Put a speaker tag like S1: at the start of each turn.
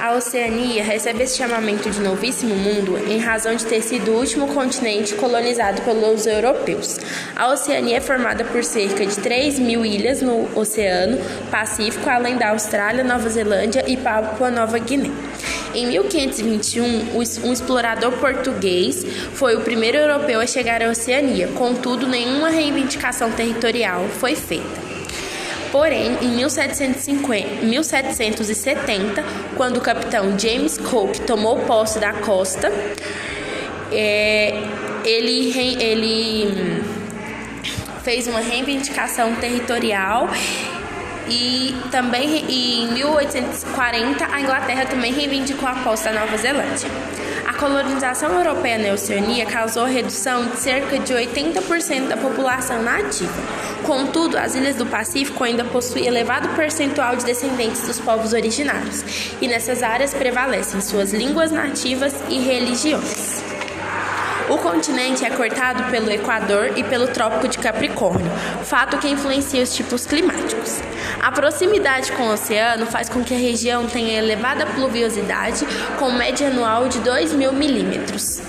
S1: A Oceania recebe esse chamamento de Novíssimo Mundo em razão de ter sido o último continente colonizado pelos europeus. A Oceania é formada por cerca de 3 mil ilhas no Oceano Pacífico, além da Austrália, Nova Zelândia e Papua Nova Guiné. Em 1521, um explorador português foi o primeiro europeu a chegar à Oceania, contudo, nenhuma reivindicação territorial foi feita. Porém, em 1750, 1770, quando o capitão James Cook tomou posse da costa, é, ele, ele fez uma reivindicação territorial e também em 1840 a Inglaterra também reivindicou a posse da Nova Zelândia. A colonização europeia na Oceania causou a redução de cerca de 80% da população nativa. Contudo, as ilhas do Pacífico ainda possuem elevado percentual de descendentes dos povos originários, e nessas áreas prevalecem suas línguas nativas e religiões. O continente é cortado pelo Equador e pelo Trópico de Capricórnio, fato que influencia os tipos climáticos. A proximidade com o oceano faz com que a região tenha elevada pluviosidade, com média anual de 2 mil milímetros.